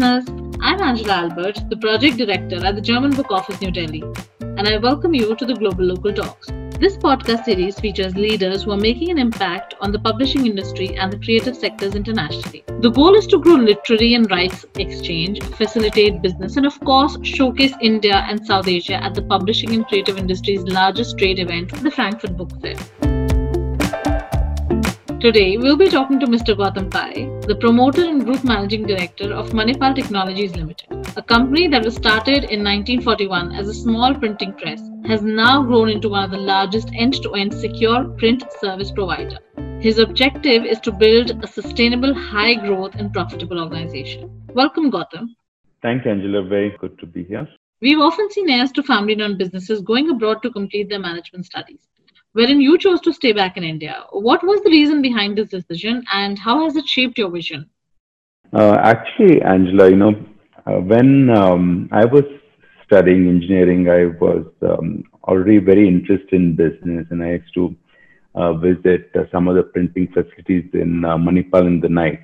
listeners. I'm Angela Albert, the Project Director at the German Book Office New Delhi, and I welcome you to the Globalocal Talks. This podcast series features leaders who are making an impact on the publishing industry and the creative sectors internationally. The goal is to grow literary and rights exchange, facilitate business, and of course, showcase India and South Asia at the publishing and creative industry's largest trade event, the Frankfurt Book Fair. Today, we'll be talking to Mr. Gautham Pai, the promoter and group managing director of Manipal Technologies Limited, a company that was started in 1941 as a small printing press, has now grown into one of the largest end-to-end secure print service provider. His objective is to build a sustainable, high growth and profitable organization. Welcome, Gautham. Thanks, Angela. Very good to be here. We've often seen heirs to family run businesses going abroad to complete their management studies wherein you chose to stay back in India. What was the reason behind this decision and how has it shaped your vision? Uh, actually, Angela, you know, uh, when um, I was studying engineering, I was um, already very interested in business and I used to uh, visit uh, some of the printing facilities in uh, Manipal in the night.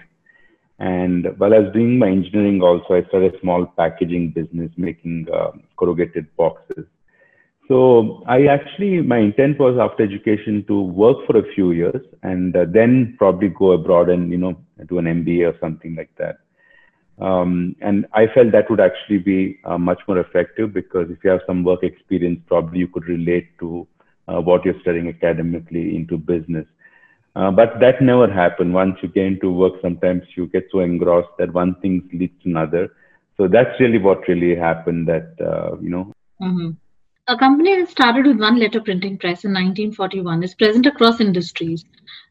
And while I was doing my engineering also, I started a small packaging business making uh, corrugated boxes. So I actually, my intent was after education to work for a few years and uh, then probably go abroad and, you know, do an MBA or something like that. Um, and I felt that would actually be uh, much more effective because if you have some work experience, probably you could relate to uh, what you're studying academically into business. Uh, but that never happened. Once you get into work, sometimes you get so engrossed that one thing leads to another. So that's really what really happened that, uh, you know, mm-hmm. A company that started with one letter printing press in 1941 is present across industries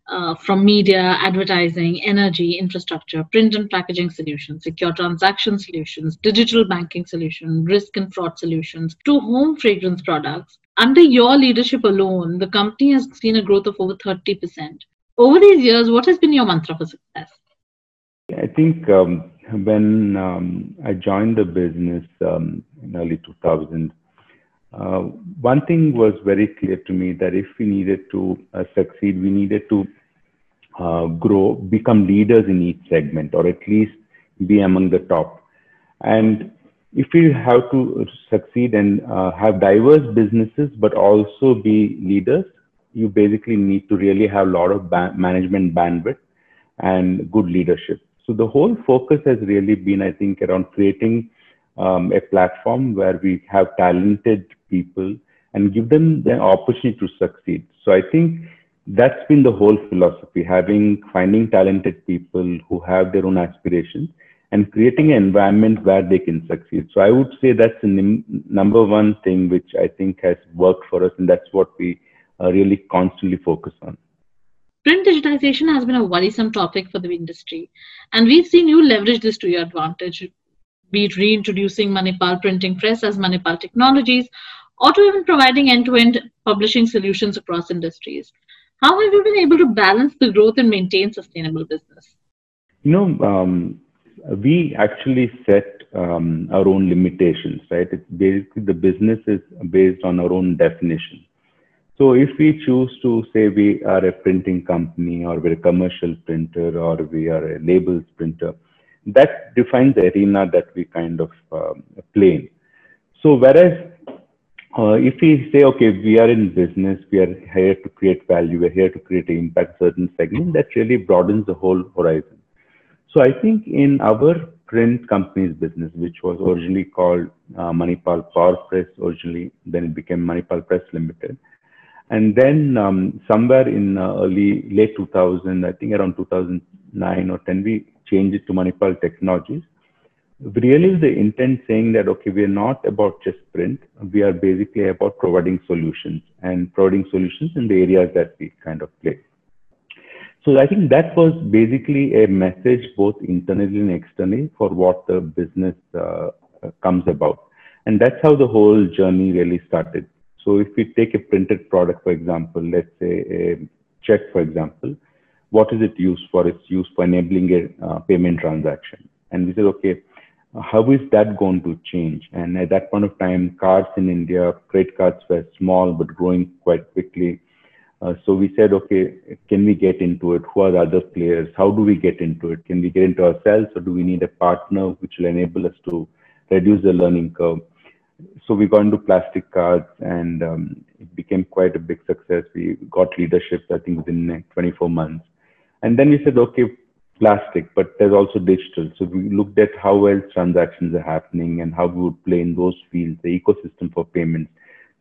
uh, from media, advertising, energy, infrastructure, print and packaging solutions, secure transaction solutions, digital banking solutions, risk and fraud solutions, to home fragrance products. Under your leadership alone, the company has seen a growth of over 30%. Over these years, what has been your mantra for success? I think um, when um, I joined the business um, in early 2000, uh, one thing was very clear to me that if we needed to uh, succeed, we needed to uh, grow, become leaders in each segment, or at least be among the top. And if we have to succeed and uh, have diverse businesses, but also be leaders, you basically need to really have a lot of ba- management bandwidth and good leadership. So the whole focus has really been, I think, around creating um, a platform where we have talented people and give them the opportunity to succeed. So I think that's been the whole philosophy, having finding talented people who have their own aspirations and creating an environment where they can succeed. So I would say that's the number one thing which I think has worked for us, and that's what we uh, really constantly focus on. Print digitization has been a worrisome topic for the industry, and we've seen you leverage this to your advantage be it reintroducing Manipal printing press as Manipal Technologies, or to even providing end-to-end publishing solutions across industries. How have you been able to balance the growth and maintain sustainable business? You know, um, we actually set um, our own limitations, right? It's basically the business is based on our own definition. So if we choose to say we are a printing company or we're a commercial printer or we are a labels printer, that defines the arena that we kind of uh, play in. So whereas uh, if we say, okay, we are in business, we are here to create value, we're here to create an impact certain segment, that really broadens the whole horizon. So I think in our print company's business, which was originally called uh, Manipal Power Press, originally, then it became Manipal Press Limited. And then um, somewhere in uh, early, late 2000, I think around 2009 or 10, we changed it to Manipal Technologies really the intent saying that okay we are not about just print. We are basically about providing solutions and providing solutions in the areas that we kind of play. So i think that was basically a message both internally and externally for what the business uh, comes about. And that's how the whole journey really started. So if we take a printed product for example let's say a check for example what is it used for? It's used for enabling a uh, payment transaction. And we said okay how is that going to change? And at that point of time, cards in India, credit cards were small but growing quite quickly. Uh, so we said, okay, can we get into it? Who are the other players? How do we get into it? Can we get into ourselves or do we need a partner which will enable us to reduce the learning curve? So we got into plastic cards and um, it became quite a big success. We got leadership, I think, within 24 months. And then we said, okay, plastic, but there's also digital. So we looked at how well transactions are happening and how we would play in those fields, the ecosystem for payments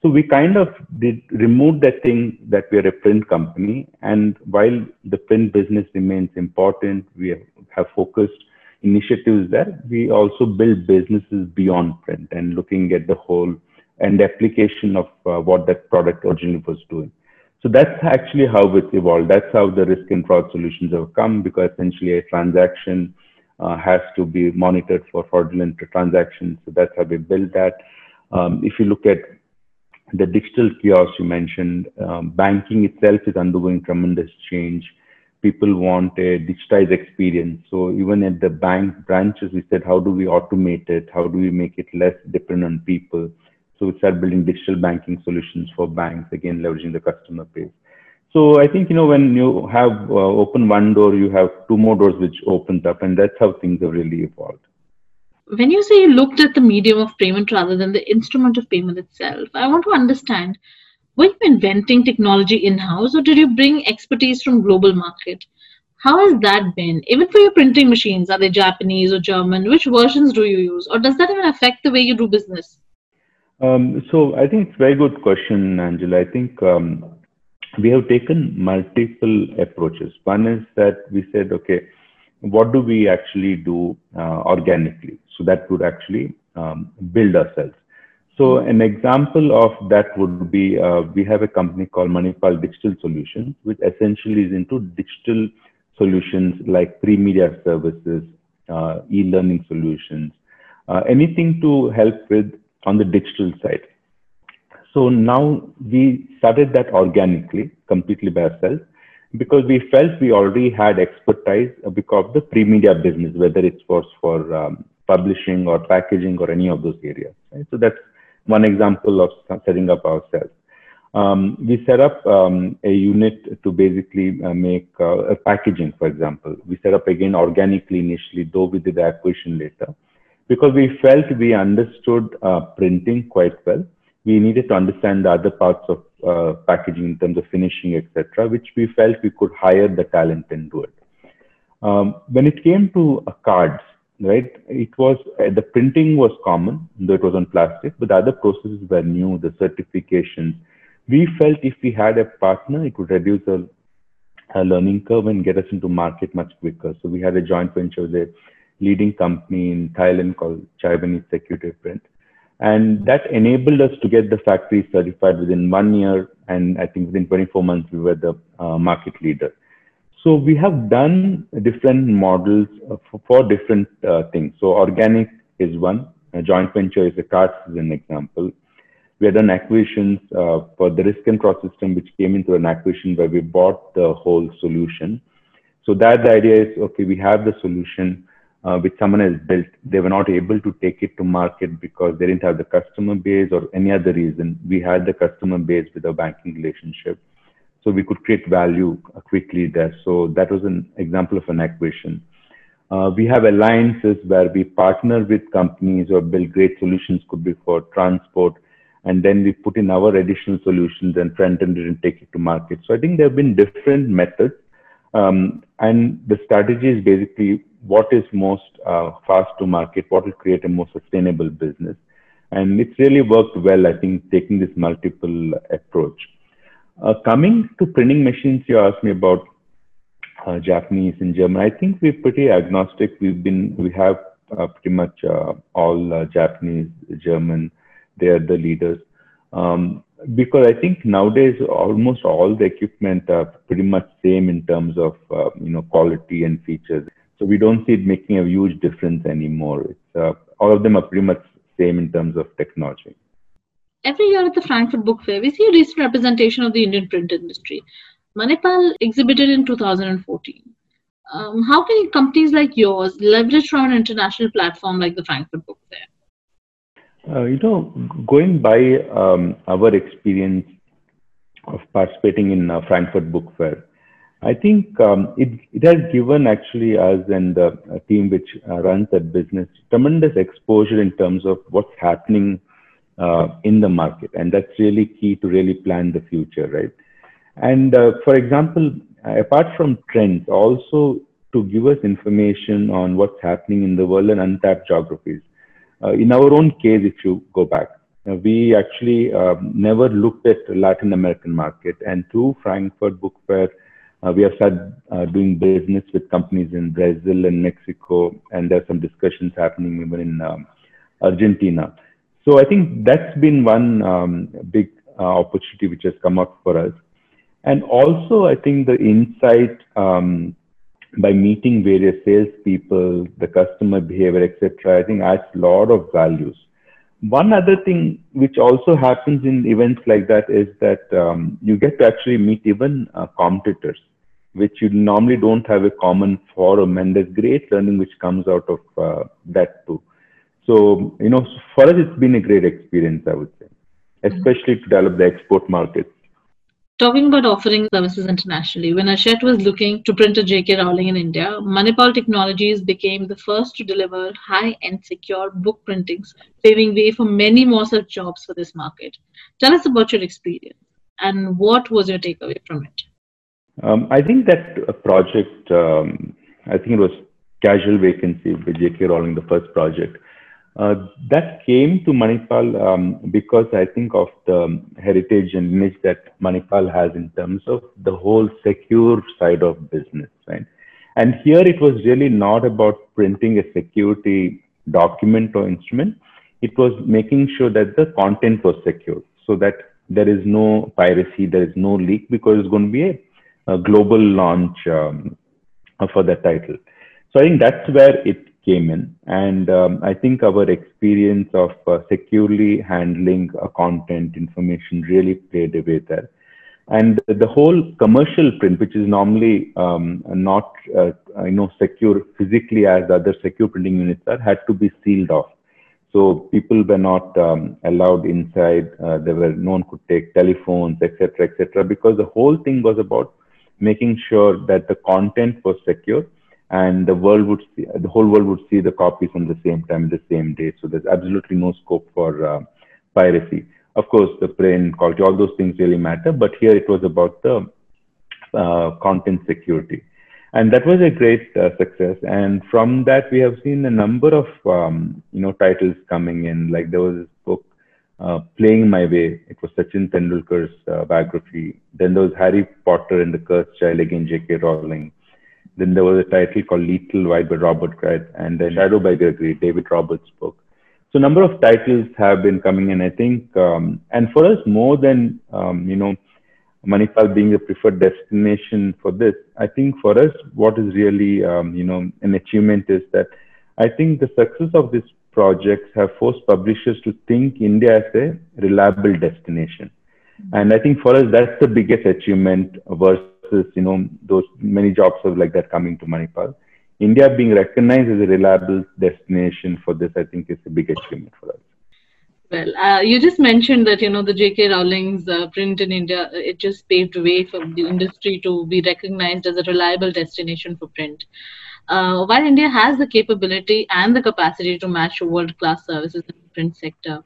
so we kind of did remove that thing that we are a print company. And while the print business remains important, we have focused initiatives there. We also build businesses beyond print and looking at the whole and application of uh, what that product originally was doing. So that's actually how it's evolved. That's how the risk and fraud solutions have come because essentially a transaction uh, has to be monitored for fraudulent transactions. So that's how we build that. Um, if you look at the digital kiosk you mentioned, um, banking itself is undergoing tremendous change. People want a digitized experience. So even at the bank branches, we said, how do we automate it? How do we make it less dependent on people? So we started building digital banking solutions for banks, again, leveraging the customer base. So I think, you know, when you have uh, open one door, you have two more doors which opens up, and that's how things have really evolved when you say you looked at the medium of payment rather than the instrument of payment itself, I want to understand were you inventing technology in house or did you bring expertise from global market? How has that been? Even for your printing machines, are they Japanese or German? Which versions do you use? Or does that even affect the way you do business? Um, so I think it's a very good question, Angela. I think um, we have taken multiple approaches. One is that we said, okay, what do we actually do uh, organically? So that would actually um, build ourselves. So an example of that would be uh, we have a company called Manipal Digital Solutions, which essentially is into digital solutions like pre-media services, uh, e-learning solutions, uh, anything to help with on the digital side. So now we started that organically, completely by ourselves because we felt we already had expertise because of the pre-media business, whether it was for um, publishing or packaging or any of those areas. Right? So that's one example of setting up ourselves. Um, we set up um, a unit to basically uh, make uh, packaging, for example. We set up again organically initially, though we did the acquisition later, because we felt we understood uh, printing quite well. We needed to understand the other parts of uh, packaging in terms of finishing, etc., which we felt we could hire the talent and do it. Um, when it came to uh, cards, right, it was uh, the printing was common, though it was on plastic, but the other processes were new, the certifications. We felt if we had a partner, it would reduce a learning curve and get us into market much quicker. So we had a joint venture with a leading company in Thailand called Chanwanich Security Print and that enabled us to get the factory certified within one year. And I think within 24 months, we were the uh, market leader. So we have done different models for, for different uh, things. So organic is one. A joint venture is a card is an example. We have done acquisitions uh, for the risk and fraud system, which came into an acquisition where we bought the whole solution. So that the idea is, okay, we have the solution uh, which someone has built, they were not able to take it to market because they didn't have the customer base or any other reason. We had the customer base with our banking relationship. So we could create value quickly there. So that was an example of an acquisition. Uh, we have alliances where we partner with companies or build great solutions, could be for transport, and then we put in our additional solutions and front end and take it to market. So I think there have been different methods. Um, and the strategy is basically what is most uh, fast to market, what will create a more sustainable business. And it's really worked well, I think, taking this multiple approach. Uh, coming to printing machines, you asked me about uh, Japanese and German. I think we're pretty agnostic. We've been, we have uh, pretty much uh, all uh, Japanese, German. They are the leaders. Um, because I think nowadays almost all the equipment are pretty much same in terms of you know quality and features. So we don't see it making a huge difference anymore. It's, uh, all of them are pretty much same in terms of technology. Every year at the Frankfurt Book Fair, we see a recent representation of the Indian print industry. Manipal exhibited in 2014. Um, how can companies like yours leverage from an international platform like the Frankfurt Book Fair? Uh, you know, going by um, our experience, of participating in uh, Frankfurt Book Fair. I think um, it, it has given actually us and the team which uh, runs that business tremendous exposure in terms of what's happening uh, in the market. And that's really key to really plan the future, right? And uh, for example, apart from trends, also to give us information on what's happening in the world and untapped geographies. Uh, in our own case, if you go back, uh, we actually um, never looked at Latin American market, and through Frankfurt Book Fair, we have started uh, doing business with companies in Brazil and Mexico, and there's some discussions happening even in um, Argentina. So I think that's been one um, big uh, opportunity which has come up for us. And also, I think the insight um, by meeting various salespeople, the customer behavior, etc., I think adds a lot of values. One other thing which also happens in events like that is that um, you get to actually meet even uh, competitors which you normally don't have a common forum and there's great learning which comes out of uh, that too so you know for us it's been a great experience i would say especially to develop the export markets Talking about offering services internationally, when Hachette was looking to print a JK Rowling in India, Manipal Technologies became the first to deliver high-end secure book printings, paving way for many more such jobs for this market. Tell us about your experience and what was your takeaway from it? Um, I think that project, um, I think it was Casual Vacancy with J.K. Rowling, the first project. Uh, that came to Manipal um, because I think of the heritage and image that Manipal has in terms of the whole secure side of business, right? And here it was really not about printing a security document or instrument. It was making sure that the content was secure so that there is no piracy, there is no leak because it's going to be a a global launch um, for that title. So I think that's where it came in. And um, I think our experience of uh, securely handling a content information really played a way there. And the whole commercial print, which is normally um, not uh, you know secure physically as the other secure printing units are, had to be sealed off. So people were not um, allowed inside. Uh, there were no one could take telephones, etc., etc., because the whole thing was about making sure that the content was secure and the world would see, the whole world would see the copies on the same time, the same day. So there's absolutely no scope for uh, piracy. Of course, the print, quality, all those things really matter, but here it was about the uh, content security. And that was a great uh, success. And from that, we have seen a number of, um, you know, titles coming in. Like there was uh, playing My Way. It was Sachin Tendulkar's uh, biography. Then there was Harry Potter and the Cursed Child, again J.K. Rowling. Then there was a title called Lethal White by Robert Galbraith, and then Shadow by Gregory, David Roberts' book. So a number of titles have been coming in, I think, um, and for us, more than um, you know, Manipal being the preferred destination for this, I think for us, what is really um, you know an achievement is that I think the success of this projects have forced publishers to think India as a reliable destination. And I think for us, that's the biggest achievement versus, you know, those many jobs of like that coming to Manipal. India being recognized as a reliable destination for this, I think is a big achievement for us. Well, uh, you just mentioned that you know the J.K. Rowling's uh, print in India. It just paved the way for the industry to be recognized as a reliable destination for print. Uh, while India has the capability and the capacity to match world-class services in the print sector,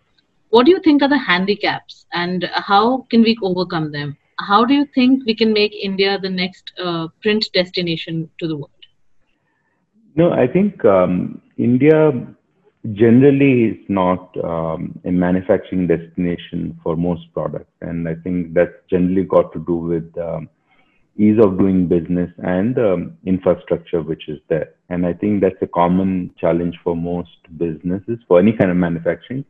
what do you think are the handicaps and how can we overcome them? How do you think we can make India the next uh, print destination to the world? No, I think um, India generally is not um, a manufacturing destination for most products, and I think that's generally got to do with um, ease of doing business and um, infrastructure which is there. And I think that's a common challenge for most businesses for any kind of manufacturing.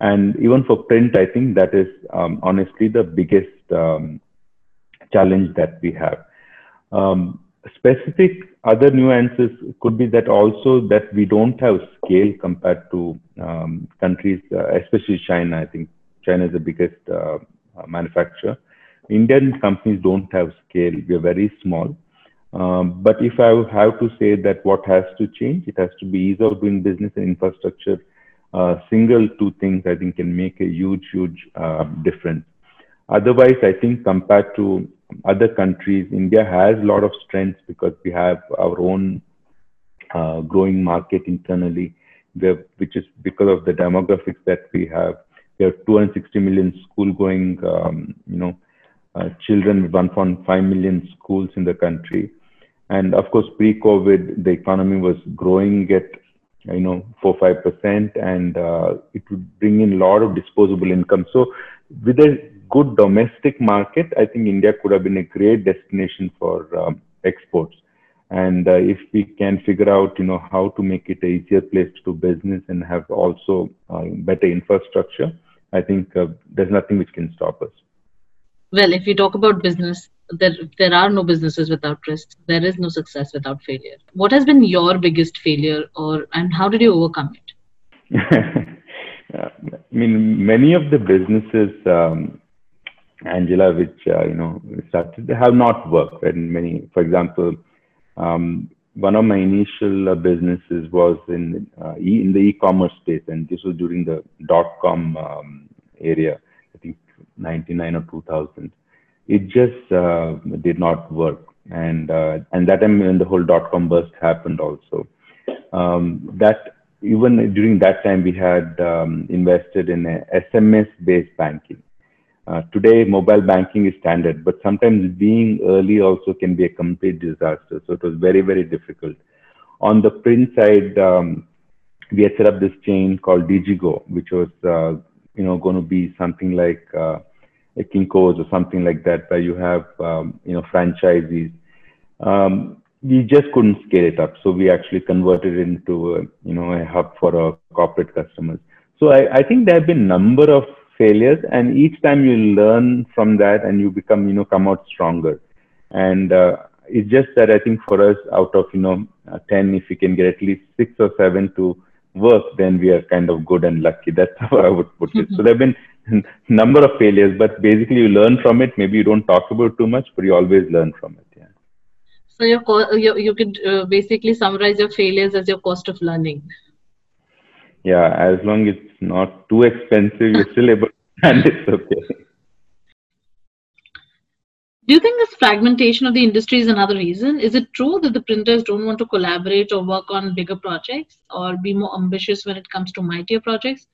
And even for print, I think that is um, honestly the biggest um, challenge that we have. Um, specific other nuances could be that also that we don't have scale compared to um, countries, uh, especially China. I think China is the biggest uh, manufacturer Indian companies don't have scale. We are very small. Um, but if I have to say that what has to change, it has to be ease of doing business and infrastructure. Uh, single two things I think can make a huge, huge uh, difference. Otherwise, I think compared to other countries, India has a lot of strengths because we have our own uh, growing market internally, have, which is because of the demographics that we have. We have 260 million school-going, um, you know, children with 1.5 million schools in the country. And of course, pre-COVID, the economy was growing at, you know, four five percent, and uh, it would bring in a lot of disposable income. So, with a good domestic market, I think India could have been a great destination for um, exports. And uh, if we can figure out, you know, how to make it a easier place to do business and have also uh, better infrastructure, I think uh, there's nothing which can stop us. Well, if you talk about business, there there are no businesses without risks. There is no success without failure. What has been your biggest failure, or and how did you overcome it? I mean, many of the businesses um, Angela, which uh, you know started, have not worked. And many, for example, um, one of my initial uh, businesses was in uh, e- in the e-commerce space, and this was during the dot com um, area. I think 99 or 2000. It just uh, did not work, and uh, and that time when the whole dot com burst happened, also um, that even during that time we had um, invested in SMS based banking uh, today, mobile banking is standard, but sometimes being early also can be a complete disaster. So it was very, very difficult. On the print side, um, we had set up this chain called Digigo, which was, uh, you know, going to be something like uh, a Kinko's or something like that, where you have, um, you know, franchisees. Um, we just couldn't scale it up, so we actually converted it into, a, you know, a hub for our corporate customers. So I, I think there have been number of failures and each time you learn from that and you become you know come out stronger and uh, it's just that i think for us out of you know uh, 10 if we can get at least 6 or 7 to work then we are kind of good and lucky. That's how i would put it. So there have been a number of failures but basically you learn from it. Maybe you don't talk about too much but you always learn from it yeah. So your you, you could uh, basically summarize your failures as your cost of learning. Yeah, as long as it's not too expensive, you're still able to and it's okay. Do you think this fragmentation of the industry is another reason? Is it true that the printers don't want to collaborate or work on bigger projects or be more ambitious when it comes to mightier projects?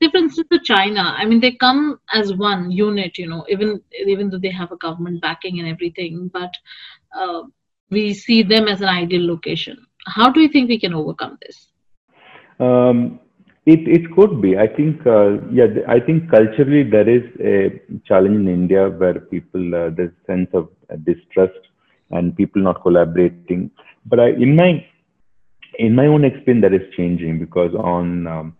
Say, for instance, to China, I mean, they come as one unit, you know, even even though they have a government backing and everything, but uh, we see them as an ideal location. How do you think we can overcome this? Um, it it could be. I think uh, yeah. I think culturally there is a challenge in India where people uh, there's sense of distrust and people not collaborating. But I, in my in my own experience, that is changing because on um,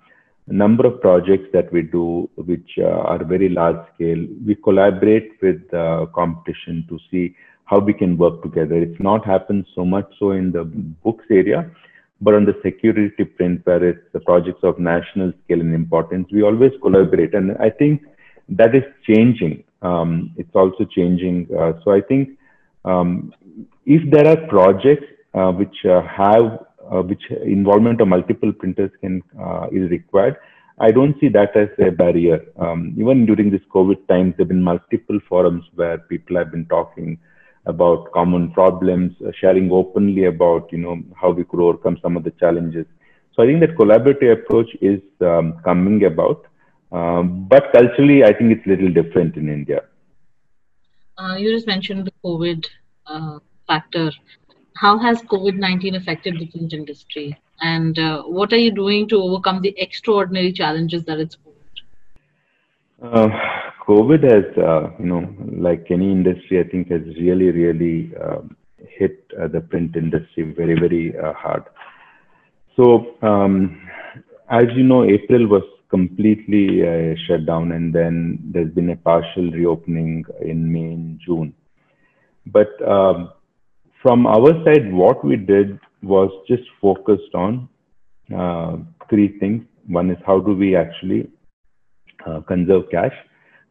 a number of projects that we do, which uh, are very large scale, we collaborate with uh, competition to see how we can work together. It's not happened so much so in the books area, but on the security print, where it's the projects of national scale and importance, we always collaborate. And I think that is changing. Um, it's also changing. Uh, so I think um, if there are projects uh, which uh, have uh, which involvement of multiple printers can uh, is required, I don't see that as a barrier. Um, even during this COVID times, there have been multiple forums where people have been talking about common problems, uh, sharing openly about you know how we could overcome some of the challenges. So I think that collaborative approach is um, coming about, um, but culturally I think it's a little different in India. Uh, you just mentioned the COVID uh, factor. How has COVID nineteen affected the print industry, and uh, what are you doing to overcome the extraordinary challenges that it's posed? COVID has, uh, you know, like any industry, I think has really, really um, hit uh, the print industry very, very uh, hard. So, um, as you know, April was completely uh, shut down, and then there's been a partial reopening in May and June. But um, from our side, what we did was just focused on uh, three things. One is how do we actually uh, conserve cash?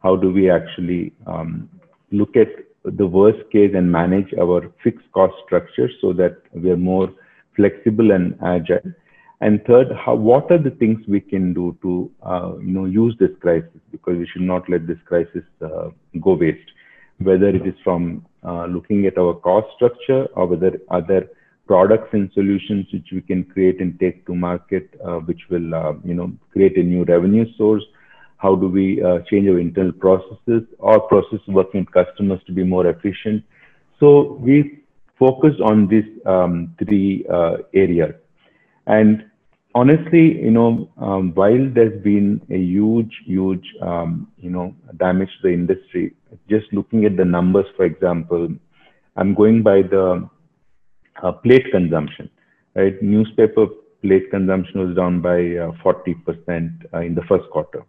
How do we actually um, look at the worst case and manage our fixed cost structure so that we are more flexible and agile. And third, how, what are the things we can do to, uh, you know, use this crisis because we should not let this crisis uh, go waste, whether it is from uh, looking at our cost structure or whether other products and solutions which we can create and take to market, uh, which will, uh, you know, create a new revenue source. How do we uh, change our internal processes or process working with customers to be more efficient? So we focused on these um, three areas. And honestly, you know, um, while there's been a huge, huge, um, you know, damage to the industry, just looking at the numbers, for example, I'm going by the uh, plate consumption, right? Newspaper plate consumption was down by uh, 40% uh, in the first quarter.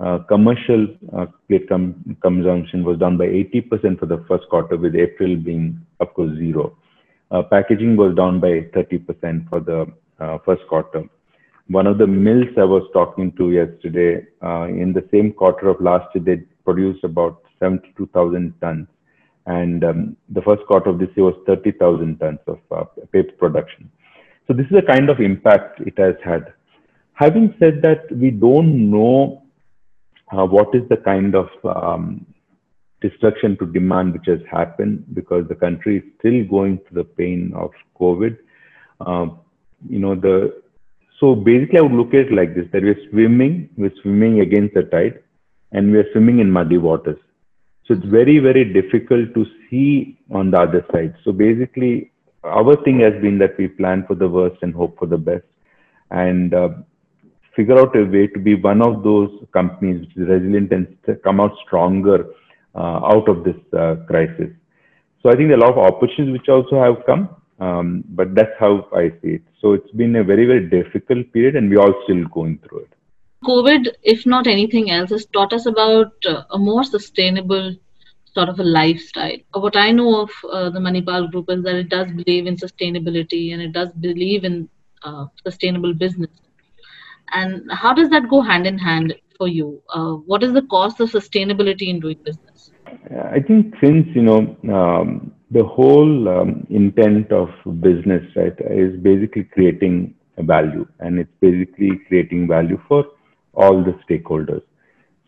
Uh, commercial uh, com consumption was down by 80% for the first quarter, with April being, of course, zero. Uh, packaging was down by 30% for the uh, first quarter. One of the mills I was talking to yesterday, uh, in the same quarter of last year, they produced about 72,000 tons. And um, the first quarter of this year was 30,000 tons of uh, paper production. So this is the kind of impact it has had. Having said that, we don't know uh, what is the kind of um, destruction to demand which has happened because the country is still going through the pain of COVID. Uh, you know, the so basically I would look at it like this, that we're swimming, we're swimming against the tide and we're swimming in muddy waters. So it's very, very difficult to see on the other side. So basically our thing has been that we plan for the worst and hope for the best and uh, figure out a way to be one of those companies which is resilient and come out stronger uh, out of this uh, crisis. So I think there are a lot of opportunities which also have come um, but that's how I see it. So it's been a very, very difficult period, and we're all still going through it. COVID, if not anything else, has taught us about uh, a more sustainable sort of a lifestyle. What I know of uh, the Manipal Group is that it does believe in sustainability and it does believe in uh, sustainable business. And how does that go hand in hand for you? Uh, what is the cost of sustainability in doing business? I think since you know um, the whole um, intent of business, right, is basically creating a value, and it's basically creating value for all the stakeholders.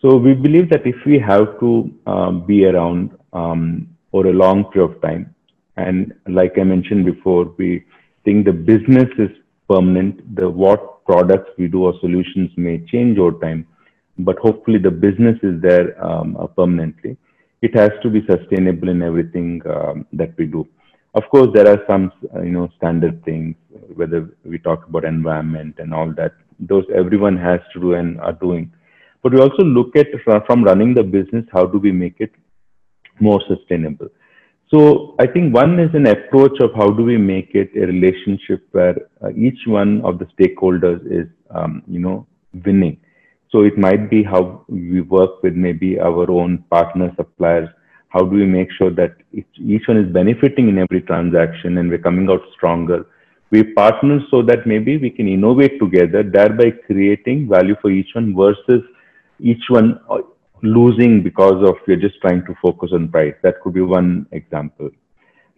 So we believe that if we have to um, be around um, for a long period of time, and like I mentioned before, we think the business is permanent. The what products we do or solutions may change over time, but hopefully the business is there um, permanently it has to be sustainable in everything um, that we do. Of course, there are some, uh, you know, standard things, whether we talk about environment and all that, those everyone has to do and are doing. But we also look at from running the business, how do we make it more sustainable? So I think one is an approach of how do we make it a relationship where uh, each one of the stakeholders is, um, you know, winning so it might be how we work with maybe our own partner suppliers. How do we make sure that each one is benefiting in every transaction and we're coming out stronger? We partner so that maybe we can innovate together, thereby creating value for each one versus each one uh, losing because of we're just trying to focus on price. That could be one example.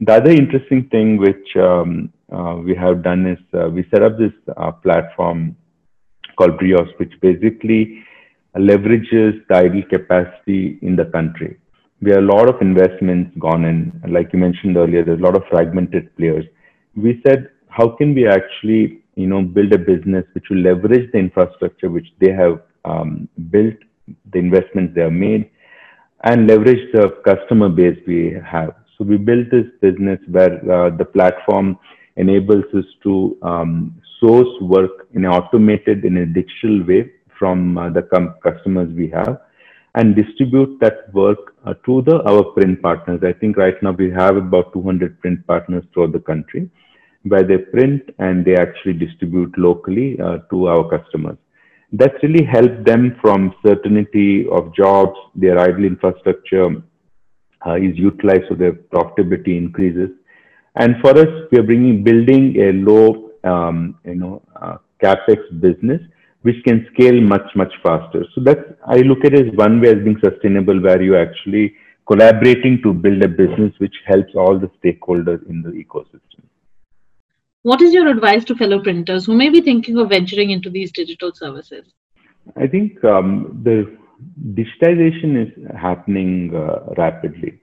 The other interesting thing which um, uh, we have done is uh, we set up this uh, platform called Brios, which basically leverages the idle capacity in the country. We have a lot of investments gone in, like you mentioned earlier, there's a lot of fragmented players. We said, how can we actually, you know, build a business which will leverage the infrastructure which they have um, built, the investments they have made, and leverage the customer base we have. So we built this business where uh, the platform enables us to um, source work in an automated, in a digital way from uh, the customers we have and distribute that work uh, to the our print partners. I think right now we have about 200 print partners throughout the country where they print and they actually distribute locally uh, to our customers. That's really helped them from certainty of jobs, their idle infrastructure uh, is utilized so their profitability increases. And for us, we are bringing building a low um, you know, uh, capex business, which can scale much, much faster. So that's, I look at it as one way as being sustainable, where you actually collaborating to build a business which helps all the stakeholders in the ecosystem. What is your advice to fellow printers who may be thinking of venturing into these digital services? I think um, the digitization is happening uh, rapidly.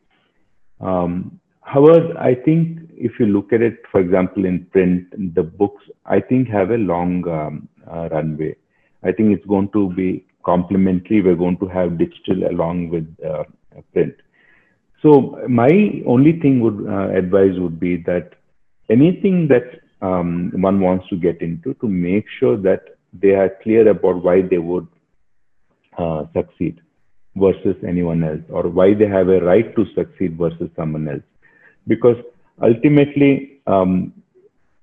Um, however, I think if you look at it, for example, in print, the books I think have a long um, uh, runway. I think it's going to be complementary. We're going to have digital along with uh, print. So my only thing would uh, advise would be that anything that um, one wants to get into to make sure that they are clear about why they would uh, succeed versus anyone else or why they have a right to succeed versus someone else. Because ultimately um,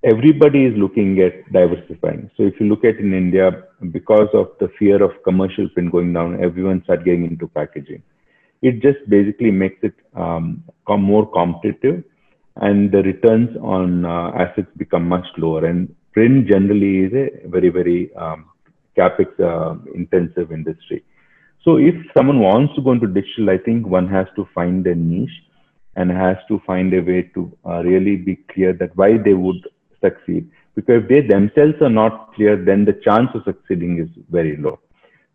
everybody is looking at diversifying. So if you look at in india because of the fear of commercial print going down everyone started getting into packaging. It just basically makes it um, more competitive and the returns on uh, assets become much lower. And print generally is a very, very um, capex uh, intensive industry. So if someone wants to go into digital, I think one has to find a niche and has to find a way to uh, really be clear that why they would succeed. Because if they themselves are not clear, then the chance of succeeding is very low.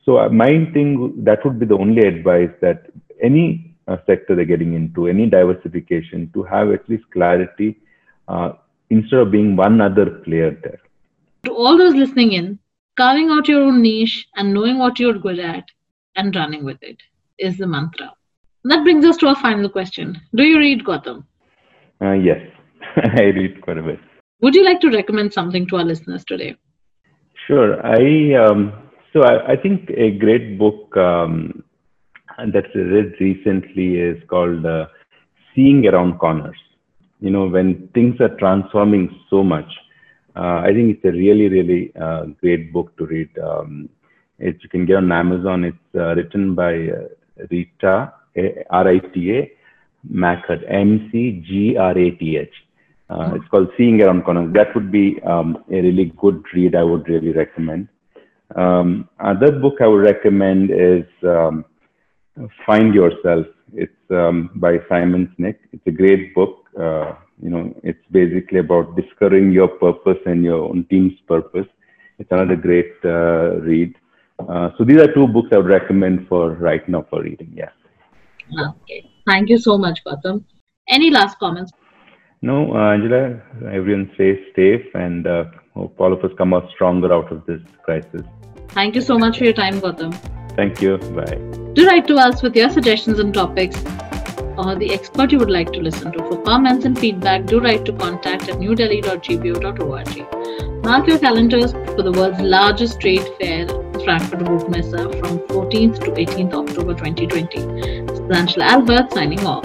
So uh, my thing, that would be the only advice that any uh, sector they're getting into, any diversification, to have at least clarity uh, instead of being one other player there. To all those listening in, carving out your own niche and knowing what you're good at and running with it is the mantra. That brings us to our final question. Do you read Gautham? Uh, yes, I read quite a bit. Would you like to recommend something to our listeners today? Sure. I um, so I, I, think a great book um, that I read recently is called uh, Seeing Around Corners. You know, when things are transforming so much, uh, I think it's a really, really uh, great book to read. Um, it, you can get on Amazon. It's uh, written by uh, Rita, R-I-T-A, McGrath, M-C-G-R-A-T-H. Uh, it's called Seeing Around Corners. That would be um, a really good read. I would really recommend. Um, other book I would recommend is um, Find Yourself. It's um, by Simon Sinek. It's a great book. Uh, you know, it's basically about discovering your purpose and your own team's purpose. It's another great uh, read. Uh, so these are two books I would recommend for right now for reading. Yeah. Okay. Thank you so much, Gautham. Any last comments? No, uh, Angela. Everyone stay safe and uh, hope all of us come out stronger out of this crisis. Thank you so much for your time, Gautham. Thank you. Bye. Do write to us with your suggestions and topics or the expert you would like to listen to. For comments and feedback, do write to contact at newdelhi.gbo.org. Mark your calendars for the world's largest trade fair, Frankfurt Buchmesse, from 14th to 18th October 2020. This is Angela Albert signing off.